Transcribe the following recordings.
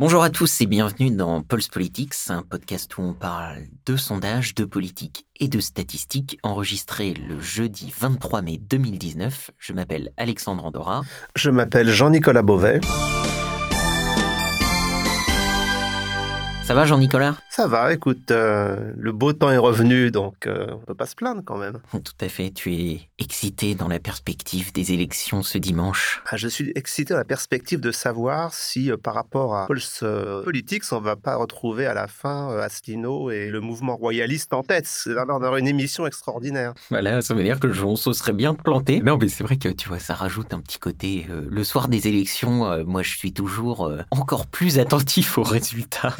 Bonjour à tous et bienvenue dans Pulse Politics, un podcast où on parle de sondages, de politique et de statistiques enregistré le jeudi 23 mai 2019. Je m'appelle Alexandre Andorra. Je m'appelle Jean-Nicolas Beauvais. Ça va Jean-Nicolas? Ça va, écoute, euh, le beau temps est revenu, donc euh, on peut pas se plaindre quand même. Tout à fait, tu es excité dans la perspective des élections ce dimanche. Ah, je suis excité dans la perspective de savoir si euh, par rapport à Pulse Politics, on va pas retrouver à la fin Asselineau et le mouvement royaliste en tête. On aura une émission extraordinaire. Voilà, ça veut dire que on se serait bien planté. Non, mais c'est vrai que tu vois, ça rajoute un petit côté. le soir des élections, moi je suis toujours encore plus attentif aux résultats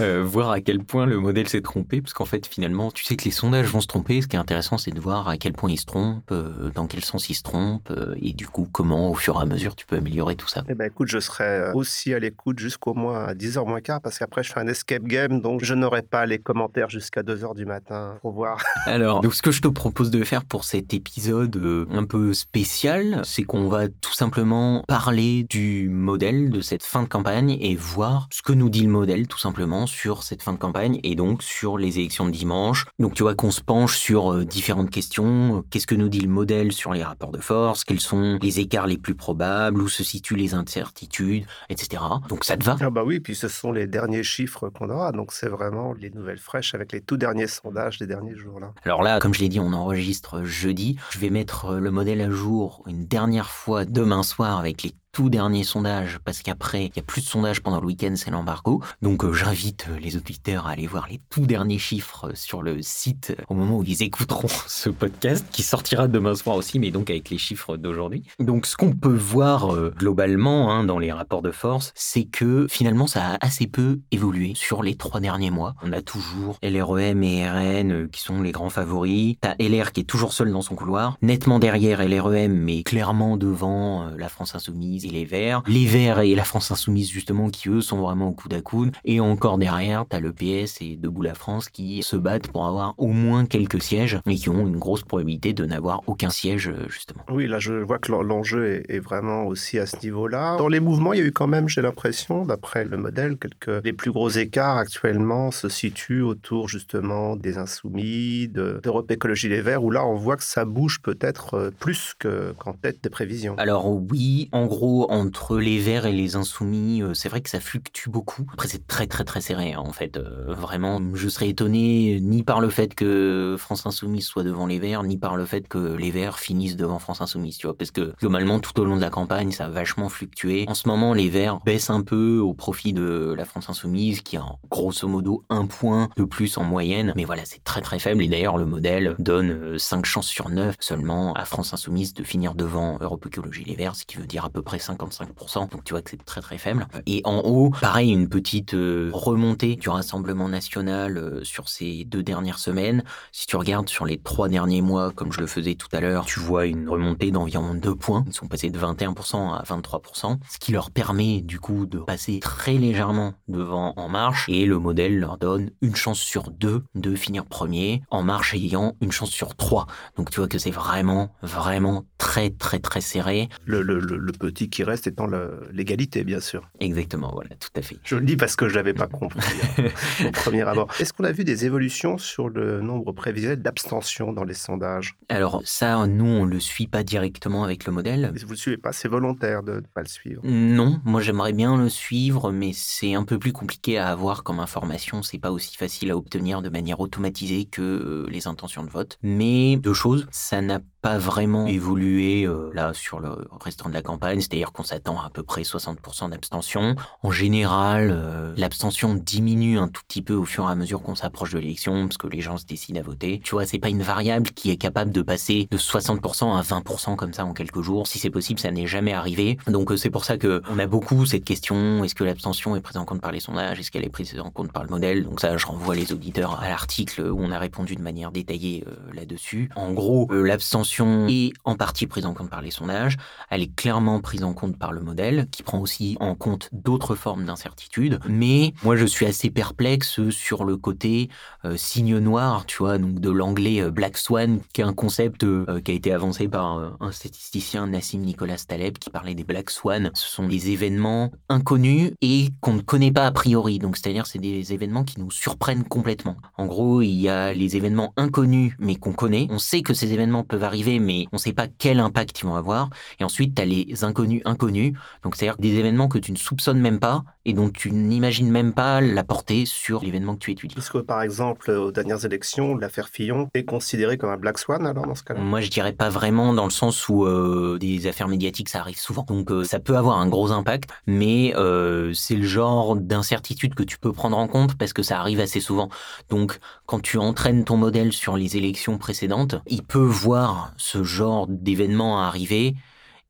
à quel point le modèle s'est trompé, parce qu'en fait, finalement, tu sais que les sondages vont se tromper. Ce qui est intéressant, c'est de voir à quel point ils se trompent, euh, dans quel sens ils se trompent, euh, et du coup, comment, au fur et à mesure, tu peux améliorer tout ça. Eh ben, écoute, je serai euh, aussi à l'écoute jusqu'au moins à 10h moins quart, parce qu'après, je fais un escape game, donc je n'aurai pas les commentaires jusqu'à 2h du matin pour voir. Alors, donc, ce que je te propose de faire pour cet épisode un peu spécial, c'est qu'on va tout simplement parler du modèle de cette fin de campagne et voir ce que nous dit le modèle, tout simplement, sur cette fin de campagne et donc sur les élections de dimanche. Donc tu vois qu'on se penche sur euh, différentes questions. Qu'est-ce que nous dit le modèle sur les rapports de force? Quels sont les écarts les plus probables? Où se situent les incertitudes? Etc. Donc ça te va? Ah bah oui, puis ce sont les derniers chiffres qu'on aura. Donc c'est vraiment les nouvelles fraîches avec les tout derniers sondages des derniers jours là. Alors là, comme je l'ai dit, on enregistre jeudi. Je vais mettre le modèle à jour une dernière fois demain soir avec les tout dernier sondage, parce qu'après, il y a plus de sondages pendant le week-end, c'est l'embargo. Donc euh, j'invite euh, les auditeurs à aller voir les tout derniers chiffres euh, sur le site au moment où ils écouteront ce podcast, qui sortira demain soir aussi, mais donc avec les chiffres d'aujourd'hui. Donc ce qu'on peut voir globalement hein, dans les rapports de force, c'est que finalement ça a assez peu évolué sur les trois derniers mois. On a toujours LREM et RN qui sont les grands favoris. T'as LR qui est toujours seul dans son couloir, nettement derrière LREM, mais clairement devant la France Insoumise et les Verts. Les Verts et la France Insoumise, justement, qui eux sont vraiment au coude à coude. Et encore derrière, t'as le PS et Debout la France qui se battent pour avoir au moins quelques sièges et qui ont une grosse probabilité de n'avoir aucun siège, euh, justement. Oui, là, je vois que l'enjeu est vraiment aussi à ce niveau-là. Dans les mouvements, il y a eu quand même, j'ai l'impression, d'après le modèle, quelques les plus gros écarts actuellement se situent autour justement des insoumis, d'Europe Écologie Les Verts, où là, on voit que ça bouge peut-être euh, plus qu'en tête des prévisions. Alors oui, en gros, entre les Verts et les Insoumis, euh, c'est vrai que ça fluctue beaucoup. Après, c'est très très très serré, hein, en fait. Euh, vraiment, je serais étonné ni par le fait que France Insoumise soit devant les Verts, ni par le fait que les Verts finissent devant France Insoumise, tu vois. Parce que globalement, tout au long de la campagne, ça a vachement fluctué. En ce moment, les Verts baissent un peu au profit de la France Insoumise, qui a grosso modo un point de plus en moyenne. Mais voilà, c'est très très faible. Et d'ailleurs, le modèle donne 5 euh, chances sur 9 seulement à France Insoumise de finir devant Europe Écologie Les Verts, ce qui veut dire à peu près 55%, donc tu vois que c'est très très faible. Et en haut, pareil, une petite euh, remontée du Rassemblement national euh, sur ces deux dernières semaines. Si tu regardes sur les trois derniers mois, comme je le faisais tout à l'heure, tu vois une remontée d'environ 2 points. Ils sont passés de 21% à 23%, ce qui leur permet du coup de passer très légèrement devant En Marche. Et le modèle leur donne une chance sur deux de finir premier, En Marche ayant une chance sur trois. Donc tu vois que c'est vraiment, vraiment très très très serré. Le, le, le petit qui reste étant l'égalité, bien sûr. Exactement, voilà, tout à fait. Je le dis parce que je l'avais pas compris hein, au premier abord. Est-ce qu'on a vu des évolutions sur le nombre prévisionnel d'abstention dans les sondages? Alors ça, nous, on le suit pas directement avec le modèle. Mais vous le suivez pas, c'est volontaire de ne pas le suivre. Non, moi j'aimerais bien le suivre, mais c'est un peu plus compliqué à avoir comme information. C'est pas aussi facile à obtenir de manière automatisée que euh, les intentions de vote. Mais deux choses, ça n'a pas vraiment évolué euh, là sur le restant de la campagne, c'est-à-dire qu'on s'attend à à peu près 60% d'abstention. En général, euh, l'abstention diminue un tout petit peu au fur et à mesure qu'on s'approche de l'élection, parce que les gens se décident à voter. Tu vois, c'est pas une variable qui est capable de passer de 60% à 20% comme ça en quelques jours. Si c'est possible, ça n'est jamais arrivé. Donc euh, c'est pour ça que on a beaucoup cette question est-ce que l'abstention est prise en compte par les sondages? Est-ce qu'elle est prise en compte par le modèle? Donc ça, je renvoie les auditeurs à l'article où on a répondu de manière détaillée là-dessus. En gros, l'abstention est en partie prise en compte par les sondages. Elle est clairement prise en compte par le modèle, qui prend aussi en compte d'autres formes d'incertitude. Mais moi, je suis assez perplexe sur le côté euh, signe noir, tu vois, donc de l'anglais euh, Black Swan, qui est un concept euh, qui a été avancé par un statisticien, Nassim Nicolas Taleb, qui parlait des Black Swan. Ce sont des événements inconnus et qu'on ne connaît pas a priori. Donc, c'est-à-dire, c'est des événements qui nous surprennent complètement. En gros, il y a les événements inconnus, mais qu'on connaît. On sait que ces événements peuvent arriver, mais on ne sait pas quel impact ils vont avoir. Et ensuite, tu as les inconnus inconnus. Donc, c'est-à-dire des événements que tu ne soupçonnes même pas et dont tu n'imagines même pas la portée sur l'événement que tu étudies. Est-ce que, par exemple, aux dernières élections, l'affaire Fillon est considérée comme un Black Swan, alors, dans ce cas-là? Moi, je dirais pas vraiment, dans le sens où euh, des affaires médiatiques, ça arrive souvent. Donc, euh, ça peut avoir un gros impact, mais euh, c'est le genre d'incertitude que tu peux prendre en compte parce que ça arrive assez souvent. Donc, quand tu entraînes ton modèle sur les élections précédentes, il peut voir ce genre d'événement arriver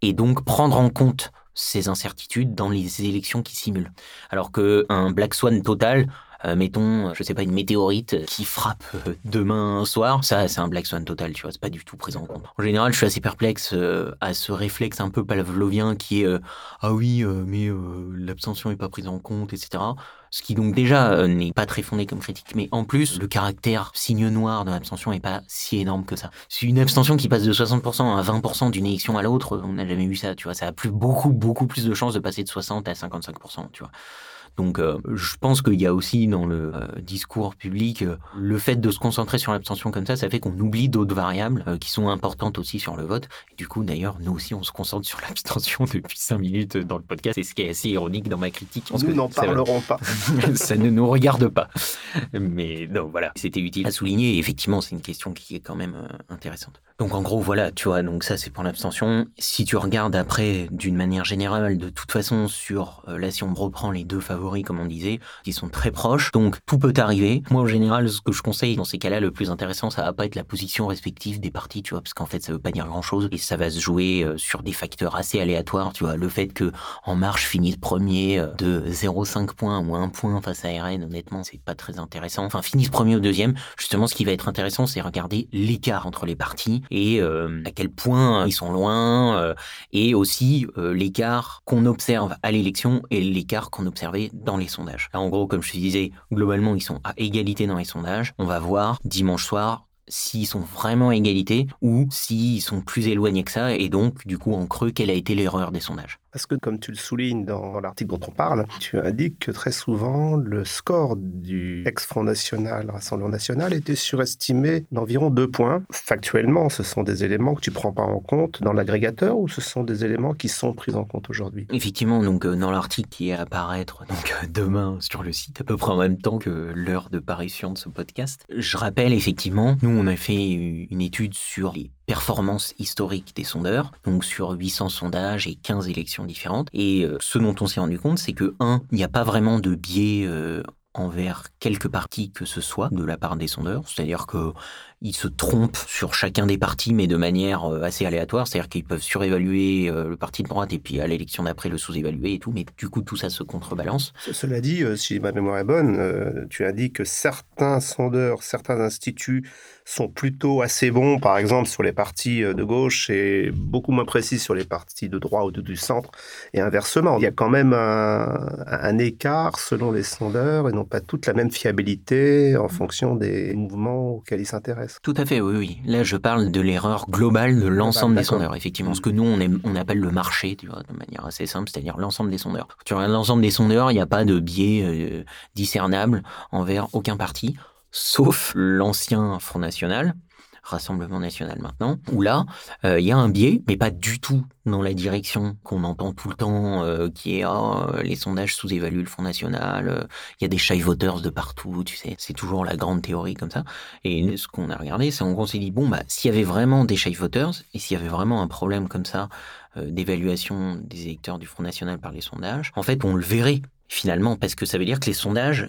et donc prendre en compte ces incertitudes dans les élections qui simulent. Alors qu'un Black Swan total, euh, mettons, je sais pas, une météorite qui frappe euh, demain soir, ça, c'est un Black Swan total, tu vois, c'est pas du tout pris en compte. En général, je suis assez perplexe euh, à ce réflexe un peu pavlovien qui est ah oui, mais l'abstention est pas prise en compte, etc. Ce qui donc déjà n'est pas très fondé comme critique, mais en plus, le caractère signe noir de l'abstention est pas si énorme que ça. C'est une abstention qui passe de 60% à 20% d'une élection à l'autre, on n'a jamais vu ça, tu vois, ça a plus, beaucoup, beaucoup plus de chances de passer de 60 à 55%, tu vois. Donc euh, je pense qu'il y a aussi dans le euh, discours public euh, le fait de se concentrer sur l'abstention comme ça, ça fait qu'on oublie d'autres variables qui sont importantes aussi sur le vote. du coup d'ailleurs nous aussi on se concentre sur l'abstention depuis cinq minutes dans le podcast, c'est ce qui est assez ironique dans ma critique. Nous n'en parlerons pas. ça ne nous regarde pas. Mais non voilà, c'était utile à souligner et effectivement c'est une question qui est quand même intéressante. Donc en gros, voilà, tu vois, donc ça c'est pour l'abstention. Si tu regardes après, d'une manière générale, de toute façon, sur, là si on reprend les deux favoris, comme on disait, qui sont très proches, donc tout peut arriver. Moi en général, ce que je conseille dans ces cas-là, le plus intéressant, ça va pas être la position respective des partis, tu vois, parce qu'en fait ça veut pas dire grand-chose, et ça va se jouer euh, sur des facteurs assez aléatoires, tu vois, le fait que En Marche finisse premier euh, de 0,5 points ou 1 point face à RN, honnêtement, c'est pas très intéressant. Enfin, finisse premier ou deuxième, justement, ce qui va être intéressant, c'est regarder l'écart entre les partis et euh, à quel point ils sont loin, et aussi l'écart qu'on observe à l'élection et l'écart qu'on observait dans les sondages. en gros, comme je te disais, globalement, ils sont à égalité dans les sondages. On va voir dimanche soir s'ils sont vraiment à égalité ou s'ils sont plus éloignés que ça et donc du coup en creux quelle a été l'erreur des sondages. Parce que comme tu le soulignes dans l'article dont on parle, tu indiques que très souvent le score du ex-Front National, Rassemblement National, était surestimé d'environ deux points. Factuellement, ce sont des éléments que tu prends pas en compte dans l'agrégateur ou ce sont des éléments qui sont pris en compte aujourd'hui? Effectivement, donc euh, dans l'article qui est à apparaître donc euh, demain sur le site à peu près en même temps que l'heure de parution de ce podcast, je rappelle effectivement, nous on a fait une étude sur les performances historiques des sondeurs, donc sur 800 sondages et 15 élections différentes. Et euh, ce dont on s'est rendu compte, c'est que, un, il n'y a pas vraiment de biais euh, envers quelque parti que ce soit de la part des sondeurs, c'est-à-dire que ils se trompent sur chacun des partis, mais de manière euh, assez aléatoire. C'est-à-dire qu'ils peuvent surévaluer euh, le parti de droite et puis à l'élection d'après le sous-évaluer et tout. Mais du coup, tout ça se contrebalance. Cela dit, euh, si ma mémoire est bonne, tu as dit que certains sondeurs, certains instituts sont plutôt assez bons, par exemple, sur les partis de gauche et beaucoup moins précis sur les partis de droite ou du centre, et inversement. Il y a quand même un, écart selon les sondeurs et pas toute la même fiabilité en fonction des mouvements auxquels ils s'intéressent. Tout à fait, oui, oui. Là, je parle de l'erreur globale de l'ensemble des sondeurs, effectivement. Ce que nous, on, on appelle le marché, tu vois, de manière assez simple, c'est-à-dire l'ensemble des sondeurs. Tu regardes l'ensemble des sondeurs, il n'y a pas de biais euh, discernable envers aucun parti, sauf l'ancien Front National, Rassemblement national maintenant, où là, euh, il y a un biais, mais pas du tout dans la direction qu'on entend tout le temps, euh, qui est oh, les sondages sous-évaluent le Front National, euh, il y a des shy voters de partout, tu sais, c'est toujours la grande théorie comme ça. Et ce qu'on a regardé, c'est qu'on s'est dit, bon, bah, s'il y avait vraiment des shy voters, et s'il y avait vraiment un problème comme ça d'évaluation des électeurs du Front National par les sondages, en fait, on le verrait finalement, parce que ça veut dire que les sondages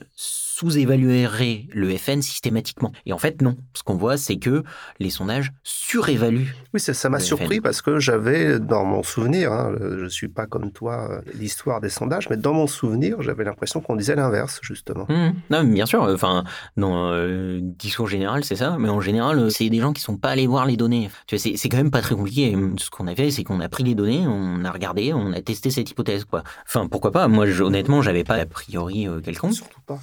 sous-évaluerait le FN systématiquement. Et en fait, non. Ce qu'on voit, c'est que les sondages surévaluent. Oui, ça m'a surpris parce que j'avais, dans mon souvenir, hein, je ne suis pas comme toi euh, l'histoire des sondages, mais dans mon souvenir, j'avais l'impression qu'on disait l'inverse, justement. Mmh. Non, bien sûr. Enfin, dans le discours général, c'est ça. Mais en général, c'est des gens qui sont pas allés voir les données. Tu vois, c'est quand même pas très compliqué. Ce qu'on a fait, c'est qu'on a pris les données, on a regardé, on a testé cette hypothèse, quoi. Enfin, pourquoi pas? Moi, honnêtement, j'avais pas a priori euh, quelconque. Surtout pas.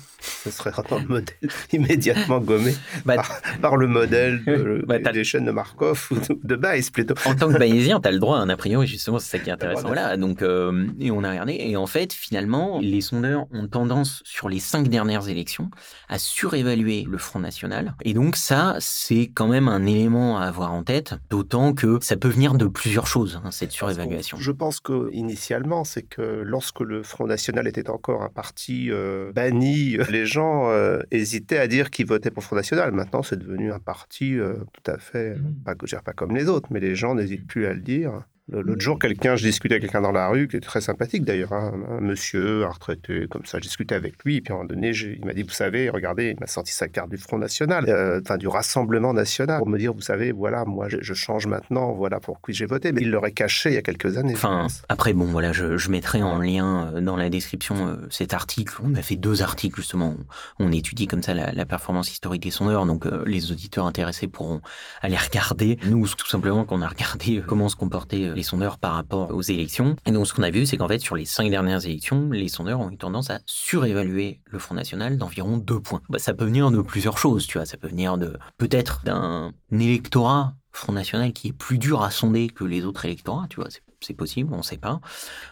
Ce serait un modèle immédiatement gommé bah, par, le modèle de, bah, des chaînes de Markov ou de, Bayes plutôt. En tant que bayésien, tu as le droit à un a priori, justement, c'est ça qui est intéressant. Voilà, donc, euh, et on a regardé, et en fait, finalement, les sondeurs ont tendance, sur les cinq dernières élections, à surévaluer le Front National. Et donc, ça, c'est quand même un élément à avoir en tête, d'autant que ça peut venir de plusieurs choses, hein, cette surévaluation. Je pense que initialement, c'est que lorsque le Front National était encore un parti euh, banni, les gens euh, hésitaient à dire qu'ils votaient pour le Front National. Maintenant, c'est devenu un parti euh, tout à fait, mmh. pas, pas comme les autres, mais les gens n'hésitent plus à le dire. L'autre jour, quelqu'un, je discutais avec quelqu'un dans la rue, qui était très sympathique d'ailleurs, hein, un monsieur, un retraité, comme ça, je discutais avec lui, et puis à un moment donné, il m'a dit, vous savez, regardez, il m'a sorti sa carte du Front National, euh, enfin du Rassemblement National, pour me dire, vous savez, voilà, moi je, change maintenant, voilà pour qui j'ai voté, mais il l'aurait caché il y a quelques années. Enfin, après, bon, voilà, je, je, mettrai en lien euh, dans la description euh, cet article, on a fait deux articles justement, on, étudie comme ça la, performance historique des sondeurs, donc les auditeurs intéressés pourront aller regarder. Nous, tout simplement, qu'on a regardé comment se comportait les sondeurs par rapport aux élections. Et donc, ce qu'on a vu, c'est qu'en fait, sur les cinq dernières élections, les sondeurs ont eu tendance à surévaluer le Front National d'environ deux points. Bah, ça peut venir de plusieurs choses, tu vois. Ça peut venir de peut-être d'un électorat Front National qui est plus dur à sonder que les autres électorats, tu vois possible, on ne sait pas.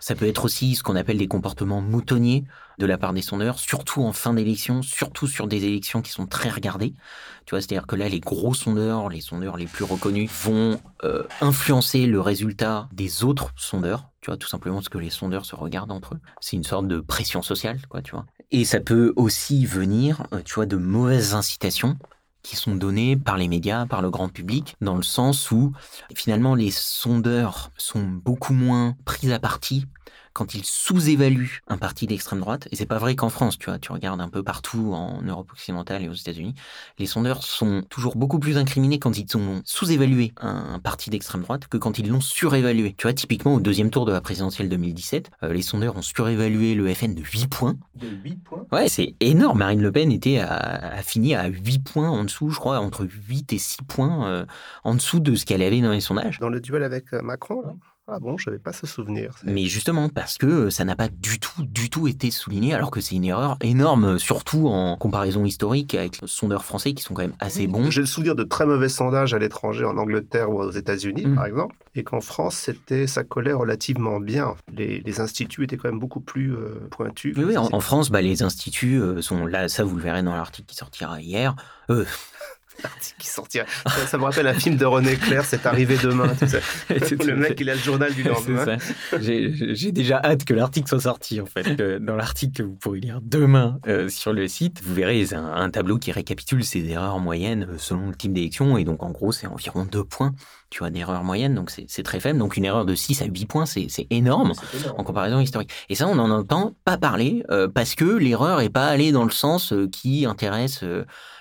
Ça peut être aussi ce qu'on appelle des comportements moutonniers de la part des sondeurs, surtout en fin d'élection, surtout sur des élections qui sont très regardées. Tu vois, c'est-à-dire que là, les gros sondeurs, les sondeurs les plus reconnus, vont euh, influencer le résultat des autres sondeurs. Tu vois, tout simplement parce que les sondeurs se regardent entre eux. C'est une sorte de pression sociale, quoi, tu vois. Et ça peut aussi venir, euh, tu vois, de mauvaises incitations qui sont donnés par les médias, par le grand public, dans le sens où finalement les sondeurs sont beaucoup moins pris à partie quand ils sous-évaluent un parti d'extrême droite, et c'est pas vrai qu'en France, tu vois, tu regardes un peu partout en Europe occidentale et aux États-Unis, les sondeurs sont toujours beaucoup plus incriminés quand ils ont sous-évalué un parti d'extrême droite que quand ils l'ont surévalué. Tu vois, typiquement au deuxième tour de la présidentielle 2017, euh, les sondeurs ont surévalué le FN de 8 points. De 8 points? Ouais, c'est énorme. Marine Le Pen était à, a fini à 8 points en dessous, je crois, entre 8 et 6 points euh, en dessous de ce qu'elle avait dans les sondages. Dans le duel avec euh, Macron, là? Ah bon, je n'avais pas ce souvenir. Mais justement, parce que ça n'a pas du tout, du tout été souligné, alors que c'est une erreur énorme, surtout en comparaison historique avec les sondeurs français qui sont quand même assez bons. J'ai le souvenir de très mauvais sondages à l'étranger, en Angleterre ou aux États-Unis, mmh. par exemple, et qu'en France, c'était, ça collait relativement bien. Les, instituts étaient quand même beaucoup plus euh, pointus. Oui, en, France, bah, les instituts euh, sont là, ça vous le verrez dans l'article qui sortira hier. Euh, qui sortira. Ça, me rappelle un film de René Clair, c'est arrivé demain. le mec, il a le journal du lendemain. J'ai déjà hâte que l'article soit sorti, en fait. Dans l'article que vous pourrez lire demain euh, sur le site, vous verrez un, un, tableau qui récapitule ces erreurs moyennes euh, selon le type d'élection. Et donc, en gros, c'est environ deux points tu vois, d'erreur moyenne, donc c'est très faible. Donc une erreur de 6 à 8 points, c'est énorme, en comparaison historique. Et ça, on n'en entend pas parler euh, parce que l'erreur n'est pas allée dans le sens qui intéresse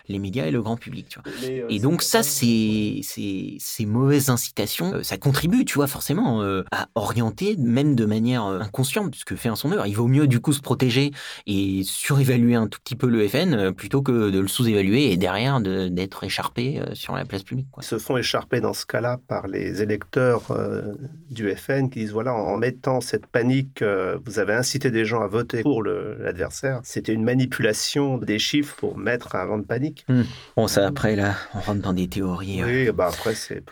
les médias et le grand public. Tu vois. Euh, et donc ça, c'est ces mauvaises incitations, euh, ça contribue, tu vois, forcément, euh, à orienter, même de manière inconsciente, ce que fait un sondeur. Il vaut mieux du coup se protéger et surévaluer un tout petit peu le FN plutôt que de le sous-évaluer et derrière d'être écharpé sur la place publique. Quoi. Ils se font écharper dans ce cas-là par les électeurs du FN qui disent voilà, en mettant cette panique, vous avez incité des gens à voter pour l'adversaire. C'était une manipulation des chiffres pour mettre un vent de panique. Hmm. Bon, ça, après, là, on rentre dans des théories. Oui, bah après, c'est.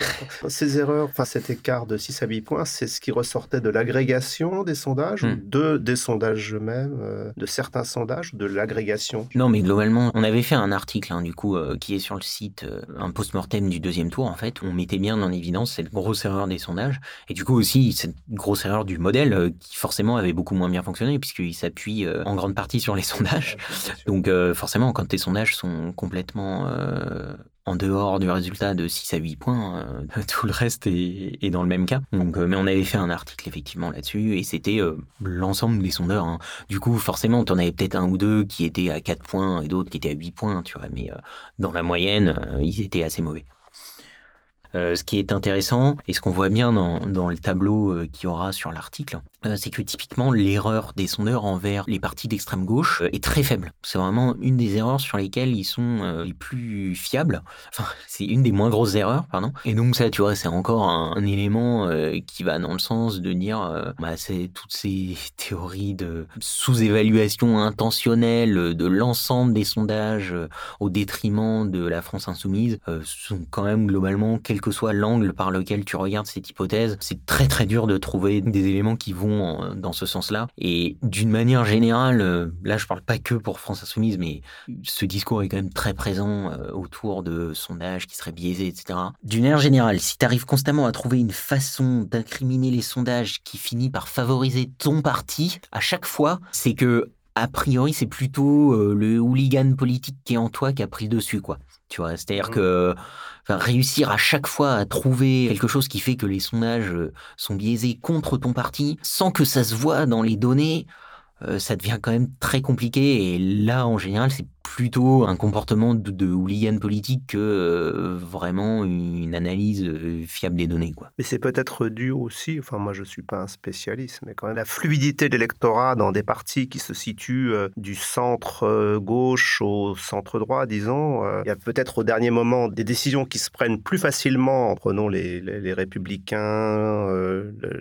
Ces erreurs, enfin, cet écart de 6 à 8 points, c'est ce qui ressortait de l'agrégation des sondages, ou hmm. de, des sondages eux-mêmes, euh, de certains sondages, de l'agrégation? Non, mais globalement, on avait fait un article, hein, du coup, euh, qui est sur le site, euh, un post-mortem du deuxième tour, en fait, où on mettait bien en évidence cette grosse erreur des sondages, et du coup aussi cette grosse erreur du modèle, qui forcément avait beaucoup moins bien fonctionné, puisqu'il s'appuie en grande partie sur les sondages. Donc, forcément, quand tes sondages sont complètement euh, en dehors du résultat de 6 à 8 points, tout le reste est, dans le même cas. Donc, mais on avait fait un article effectivement là-dessus et c'était l'ensemble des sondeurs. Hein. Du coup, forcément, tu en avais peut-être un ou deux qui étaient à 4 points et d'autres qui étaient à 8 points, tu vois. Mais dans la moyenne, ils étaient assez mauvais. Euh, ce qui est intéressant et ce qu'on voit bien dans, le tableau euh, qu'il y aura sur l'article, c'est que typiquement l'erreur des sondeurs envers les partis d'extrême gauche est très faible. C'est vraiment une des erreurs sur lesquelles ils sont les plus fiables. Enfin, c'est une des moins grosses erreurs, pardon. Et donc ça, tu vois, c'est encore un, élément qui va dans le sens de dire, bah, c'est toutes ces théories de sous-évaluation intentionnelle de l'ensemble des sondages au détriment de la France insoumise sont quand même globalement quelque que soit l'angle par lequel tu regardes cette hypothèse, c'est très très dur de trouver des éléments qui vont dans ce sens-là. Et d'une manière générale, euh, là je parle pas que pour France Insoumise, mais ce discours est quand même très présent euh, autour de sondages qui seraient biaisés, etc. D'une manière générale, si tu arrives constamment à trouver une façon d'incriminer les sondages qui finit par favoriser ton parti, à chaque fois, c'est que a priori, c'est plutôt euh, le hooligan politique qui est en toi qui a pris dessus, quoi. Tu vois, c'est-à-dire mmh. que réussir à chaque fois à trouver quelque chose qui fait que les sondages euh, sont biaisés contre ton parti, sans que ça se voit dans les données, euh, ça devient quand même très compliqué. Et là, en général, c'est plutôt un comportement de, de hooligan politique que euh, vraiment une analyse euh, fiable des données. Quoi. Mais c'est peut-être dû aussi, enfin moi je ne suis pas un spécialiste, mais quand même la fluidité de l'électorat dans des partis qui se situent euh, du centre gauche au centre droit, disons. Il y a peut-être au dernier moment des décisions qui se prennent plus facilement, prenons les, les, républicains,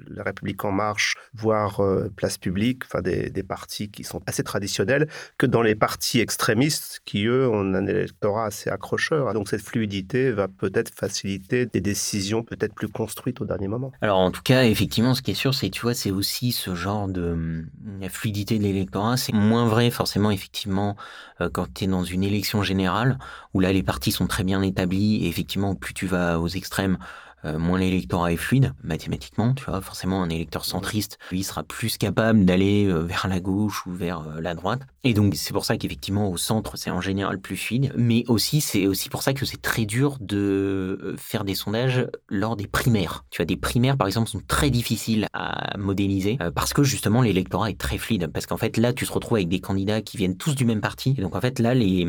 la République en marche, voire place publique, enfin des, des partis qui sont assez traditionnels, que dans les partis extrémistes qui, eux, ont un électorat assez accrocheur. Donc cette fluidité va peut-être faciliter des décisions peut-être plus construites au dernier moment. Alors en tout cas, effectivement, ce qui est sûr, c'est tu vois, c'est aussi ce genre de la fluidité de l'électorat. C'est moins vrai forcément, effectivement, euh, quand tu es dans une élection générale, où là les partis sont très bien établis, et effectivement, plus tu vas aux extrêmes, euh, moins l'électorat est fluide, mathématiquement, tu vois, forcément un électeur centriste, lui sera plus capable d'aller euh, vers la gauche ou vers euh, la droite. Et donc c'est pour ça qu'effectivement au centre c'est en général plus fluide, mais aussi c'est aussi pour ça que c'est très dur de faire des sondages lors des primaires. Tu vois, des primaires par exemple sont très difficiles à modéliser parce que justement l'électorat est très fluide, parce qu'en fait là tu te retrouves avec des candidats qui viennent tous du même parti, et donc en fait là les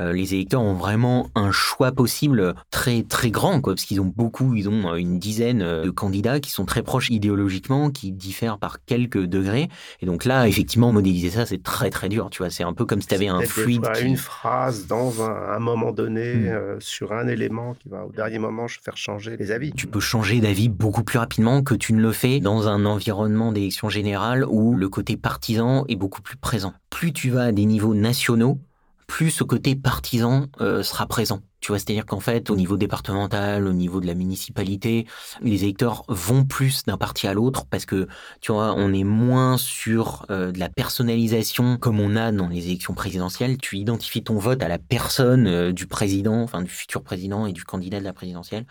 les électeurs ont vraiment un choix possible très très grand quoi, parce qu'ils ont beaucoup ont euh, une dizaine euh, de candidats qui sont très proches idéologiquement, qui diffèrent par quelques degrés. Et donc là, effectivement, modéliser ça, c'est très très dur. Tu vois, c'est un peu comme si tu avais un fluide. Une phrase dans un, moment donné hmm. euh, sur un élément qui va au dernier moment faire changer les avis. Tu peux changer d'avis beaucoup plus rapidement que tu ne le fais dans un environnement d'élection générale où le côté partisan est beaucoup plus présent. Plus tu vas à des niveaux nationaux, plus ce côté partisan sera présent. Tu vois, c'est-à-dire qu'en fait, au niveau départemental, au niveau de la municipalité, les électeurs vont plus d'un parti à l'autre parce que, tu vois, on est moins sur euh, de la personnalisation comme on a dans les élections présidentielles. Tu identifies ton vote à la personne euh, du président, enfin du futur président et du candidat de la présidentielle.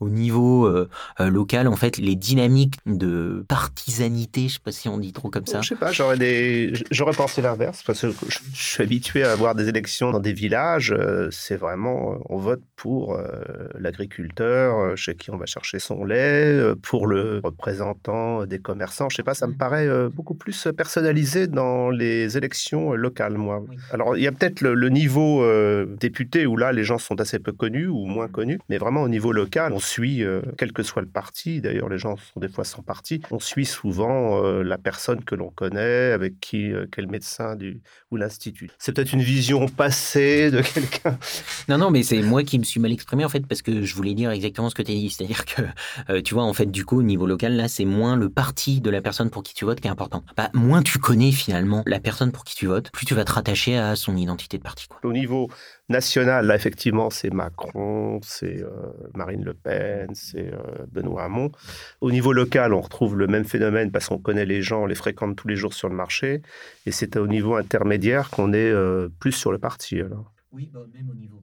Au niveau euh, local, en fait, les dynamiques de partisanité, je sais pas si on dit trop comme ça. Je sais pas, j'aurais des, j'aurais pensé l'inverse parce que je, suis habitué à avoir des élections dans des villages. c'est vraiment on vote pour euh, l'agriculteur euh, chez qui on va chercher son lait, euh, pour le représentant des commerçants. Je sais pas, ça me mmh. paraît beaucoup plus personnalisé dans les élections locales, moi. Alors, il y a peut-être le, niveau député où là, les gens sont assez peu connus ou moins mmh. connus, mais vraiment au niveau local, on suit, quel que soit le parti, d'ailleurs, les gens sont des fois sans parti, on suit souvent la personne que l'on connaît, avec qui, quel médecin du, ou l'institut. C'est peut-être une vision passée de quelqu'un. Non, non, mais c'est moi qui me suis mal exprimé en fait parce que je voulais dire exactement ce que tu as dit. C'est-à-dire que, euh, tu vois, en fait, du coup, au niveau local, là, c'est moins le parti de la personne pour qui tu votes qui est important. Bah, moins tu connais finalement la personne pour qui tu votes, plus tu vas te rattacher à son identité de parti. Au niveau national, là, effectivement, c'est Macron, c'est euh, Marine Le Pen, c'est euh, Benoît Hamon. Au niveau local, on retrouve le même phénomène parce qu'on connaît les gens, on les fréquente tous les jours sur le marché. Et c'est au niveau intermédiaire qu'on est plus sur le parti. Alors. Oui, bah, même au niveau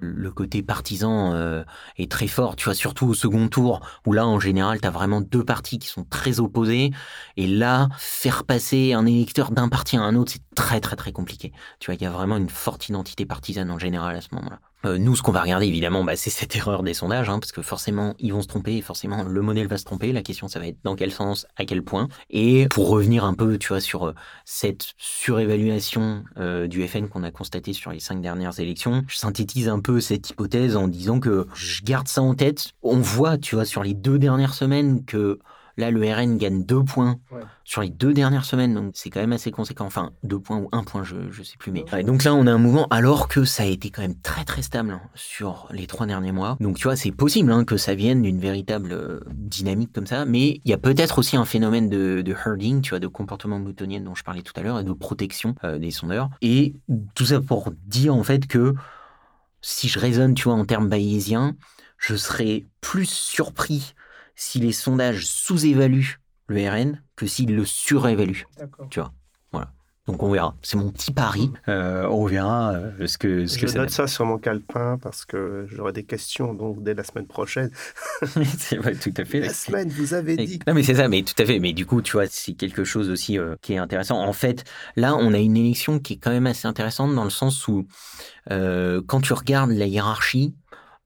le côté partisan euh, est très fort, tu vois, surtout au second tour, où là, en général, tu as vraiment deux partis qui sont très opposés. Et là, faire passer un électeur d'un parti à un autre, c'est très, très, très compliqué. Tu vois, il y a vraiment une forte identité partisane en général à ce moment-là. Euh, nous, ce qu'on va regarder, évidemment, bah, c'est cette erreur des sondages, hein, parce que forcément, ils vont se tromper, et forcément, le modèle va se tromper. La question, ça va être dans quel sens, à quel point. Et pour revenir un peu, tu vois, sur euh, cette surévaluation euh, du FN qu'on a constaté sur les cinq dernières élections, je synthétise un peu cette hypothèse en disant que je garde ça en tête. On voit, tu vois, sur les deux dernières semaines que Là, le RN gagne deux points sur les deux dernières semaines, donc c'est quand même assez conséquent. Enfin, deux points ou un point, je ne sais plus. Mais donc là, on a un mouvement, alors que ça a été quand même très très stable hein, sur les trois derniers mois. Donc tu vois, c'est possible hein, que ça vienne d'une véritable euh, dynamique comme ça, mais il y a peut-être aussi un phénomène de, herding, tu vois, de comportement moutonnier dont je parlais tout à l'heure et de protection euh, des sondeurs. Et tout ça pour dire en fait que si je raisonne, tu vois, en termes bayésiens, je serais plus surpris si les sondages sous-évaluent le RN que s'ils le surévaluent. Tu vois. Voilà. Donc on verra. C'est mon petit pari. Euh, on verra euh, ce que ce Je que note ça, sur mon calepin parce que j'aurai des questions donc dès la semaine prochaine. c'est vrai, tout à fait. La semaine, vous avez dit. Non mais c'est ça, mais tout à fait. Mais du coup, tu vois, c'est quelque chose aussi euh, qui est intéressant. En fait, là, on a une élection qui est quand même assez intéressante dans le sens où quand tu regardes la hiérarchie,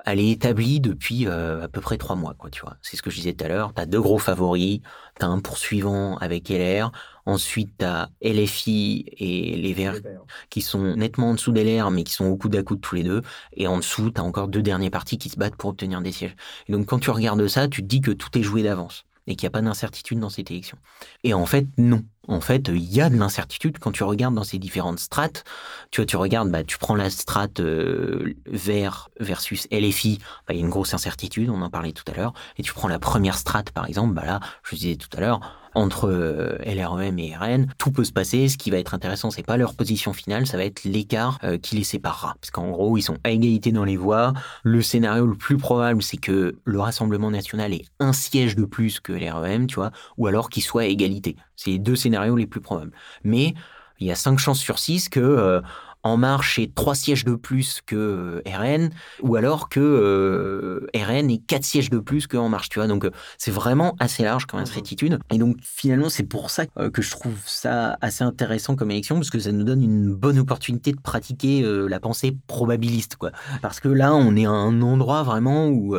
elle est établie depuis euh, à peu près trois mois, quoi, tu vois. C'est ce que je disais tout à l'heure. Tu as deux gros favoris, tu as un poursuivant avec LR, ensuite tu as LFI et les Verts qui sont nettement en dessous d'LR, mais qui sont au coude à coude tous les deux, et en dessous, tu as encore deux derniers partis qui se battent pour obtenir des sièges. Et donc quand tu regardes ça, tu te dis que tout est joué d'avance et qu'il n'y a pas d'incertitude dans cette élection. Et en fait, non. En fait, il y a de l'incertitude quand tu regardes dans ces différentes strates. Tu vois, tu regardes, bah, tu prends la strate euh, vert versus LFI, bah, il y a une grosse incertitude, on en parlait tout à l'heure. Et tu prends la première strate, par exemple, bah là, je disais tout à l'heure, entre euh, LREM et RN, tout peut se passer. Ce qui va être intéressant, c'est pas leur position finale, ça va être l'écart euh, qui les séparera. Parce qu'en gros, ils sont à égalité dans les voix. Le scénario le plus probable, c'est que le Rassemblement national ait un siège de plus que LREM, tu vois, ou alors qu'il soit à égalité. C'est les deux scénarios les plus probables. Mais il y a cinq chances sur six que euh, en Marche ait trois sièges de plus que euh, RN, ou alors que euh, RN ait quatre sièges de plus que En Marche, tu vois. Donc, euh, c'est vraiment assez large comme incertitude. Et donc, finalement, c'est pour ça que je trouve ça assez intéressant comme élection, parce que ça nous donne une bonne opportunité de pratiquer la pensée probabiliste, quoi. Parce que là, on est à un endroit vraiment où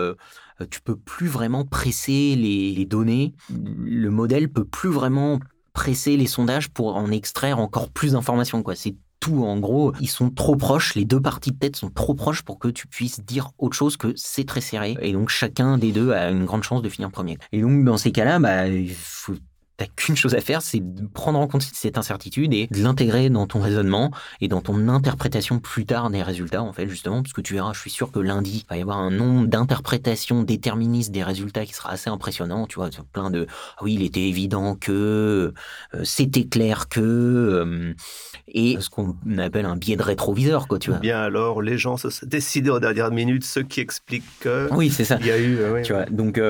tu peux plus vraiment presser les, les données. Le modèle peut plus vraiment presser les sondages pour en extraire encore plus d'informations, quoi. C'est tout en gros, ils sont trop proches, les deux parties de tête sont trop proches pour que tu puisses dire autre chose que c'est très serré. Et donc chacun des deux a une grande chance de finir premier. Et donc dans ces cas-là, bah, il faut t'as qu'une chose à faire, c'est de prendre en compte cette incertitude et de l'intégrer dans ton raisonnement et dans ton interprétation plus tard des résultats, en fait, justement, parce que tu verras, je suis sûr que lundi, il va y avoir un nombre d'interprétations déterministes des résultats qui sera assez impressionnant, tu vois, plein de, ah oui, il était évident que, euh, c'était clair que, euh, et ce qu'on appelle un biais de rétroviseur, quoi, tu vois. Bien alors, les gens se sont décidés en dernière minute, ce qui explique que... Oui, c'est ça. Il y a eu... Euh, tu vois, donc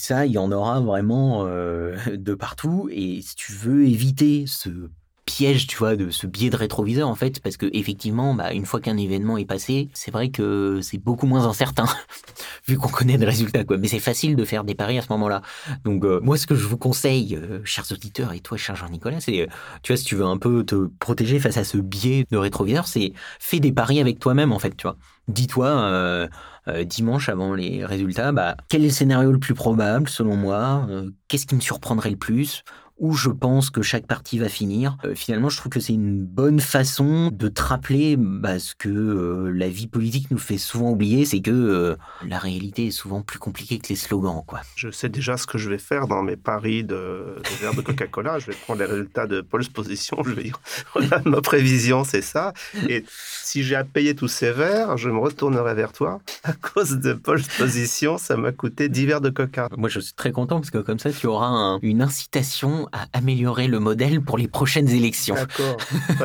ça, il y en aura vraiment de et si tu veux éviter ce piège, tu vois, de ce biais de rétroviseur, en fait, parce que effectivement, bah, une fois qu'un événement est passé, c'est vrai que c'est beaucoup moins incertain, vu qu'on connaît le résultat, quoi. Mais c'est facile de faire des paris à ce moment-là. Donc, euh, moi, ce que je vous conseille, euh, chers auditeurs, et toi, cher Jean-Nicolas, c'est, euh, tu vois, si tu veux un peu te protéger face à ce biais de rétroviseur, c'est fais des paris avec toi-même, en fait, tu vois. Dis-toi, dimanche avant les résultats, bah, quel est le scénario le plus probable, selon moi Qu'est-ce qui me surprendrait le plus où je pense que chaque partie va finir. Euh, finalement, je trouve que c'est une bonne façon de te rappeler bah, ce que euh, la vie politique nous fait souvent oublier, c'est que euh, la réalité est souvent plus compliquée que les slogans. Quoi. Je sais déjà ce que je vais faire dans mes paris de, de verre de Coca-Cola. je vais prendre les résultats de Paul's Position. Je vais dire, ma prévision, c'est ça. Et si j'ai à payer tous ces verres, je me retournerai vers toi. À cause de Paul's Position, ça m'a coûté 10 verres de Coca. Moi, je suis très content parce que comme ça, tu auras une incitation à améliorer le modèle pour les prochaines élections. D'accord.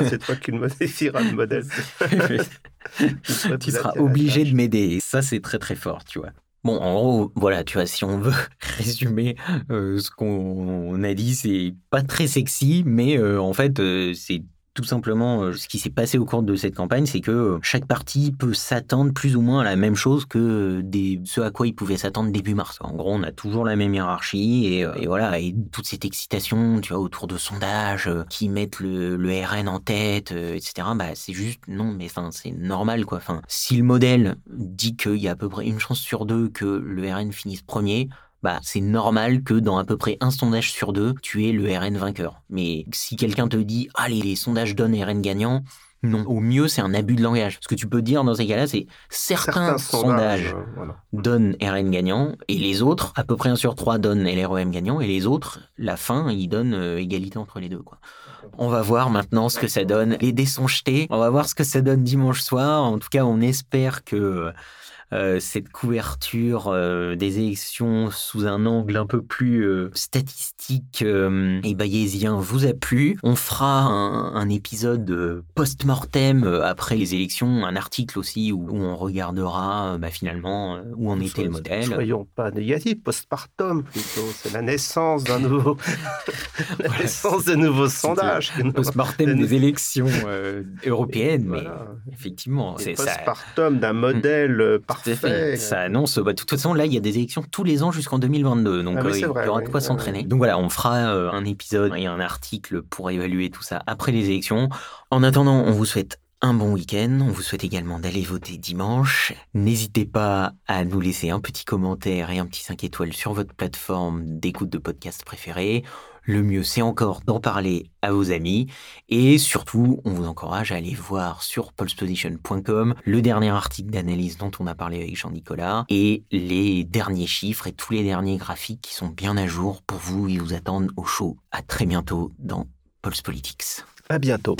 c'est toi qui modifieras le modèle. tu seras obligé de m'aider. Ça, c'est très très fort, tu vois. Bon, en gros, voilà, tu vois, si on veut résumer euh, ce qu'on a dit, c'est pas très sexy, mais euh, en fait, euh, c'est tout simplement, euh, ce qui s'est passé au cours de cette campagne, c'est que euh, chaque parti peut s'attendre plus ou moins à la même chose que des, ce à quoi il pouvait s'attendre début mars. En gros, on a toujours la même hiérarchie et, euh, voilà, et toute cette excitation, tu vois, autour de sondages qui mettent le, le RN en tête, etc. Bah, c'est juste non, mais enfin, c'est normal quoi. Enfin, si le modèle dit qu'il y a à peu près une chance sur deux que le RN finisse premier, bah, c'est normal que dans à peu près un sondage sur deux, tu aies le RN vainqueur. Mais si quelqu'un te dit, allez, les sondages donnent RN gagnant, non. Au mieux, c'est un abus de langage. Ce que tu peux dire dans ces cas-là, c'est certains, sondages, euh, donnent RN gagnant et les autres, à peu près un sur trois, donnent LREM gagnant et les autres, la fin, ils donnent euh, égalité entre les deux. Quoi. On va voir maintenant ce que ça donne. Les dés sont jetés. On va voir ce que ça donne dimanche soir. En tout cas, on espère que cette couverture euh, des élections sous un angle un peu plus euh, statistique et bayésien vous a plu. On fera un, épisode post-mortem après les élections, un article aussi où, on regardera bah, finalement où en était le modèle. Soyons pas négatifs, post-partum plutôt. C'est la naissance d'un nouveau, la naissance de nouveaux sondages. Post-mortem des élections européennes, mais effectivement, c'est post-partum d'un modèle parfait ça annonce. Bah, de toute façon, là, il y a des élections tous les ans jusqu'en 2022. Donc, ah euh, il y aura de quoi s'entraîner. Donc voilà, on fera euh, un épisode et un article pour évaluer tout ça après les élections. En attendant, on vous souhaite un bon week-end. On vous souhaite également d'aller voter dimanche. N'hésitez pas à nous laisser un petit commentaire et un petit 5 étoiles sur votre plateforme d'écoute de podcast préférée. Le mieux, c'est encore d'en parler à vos amis. Et surtout, on vous encourage à aller voir sur pulseposition.com le dernier article d'analyse dont on a parlé avec Jean-Nicolas et les derniers chiffres et tous les derniers graphiques qui sont bien à jour pour vous et vous attendent au show. À très bientôt dans Pulse Politics. À bientôt.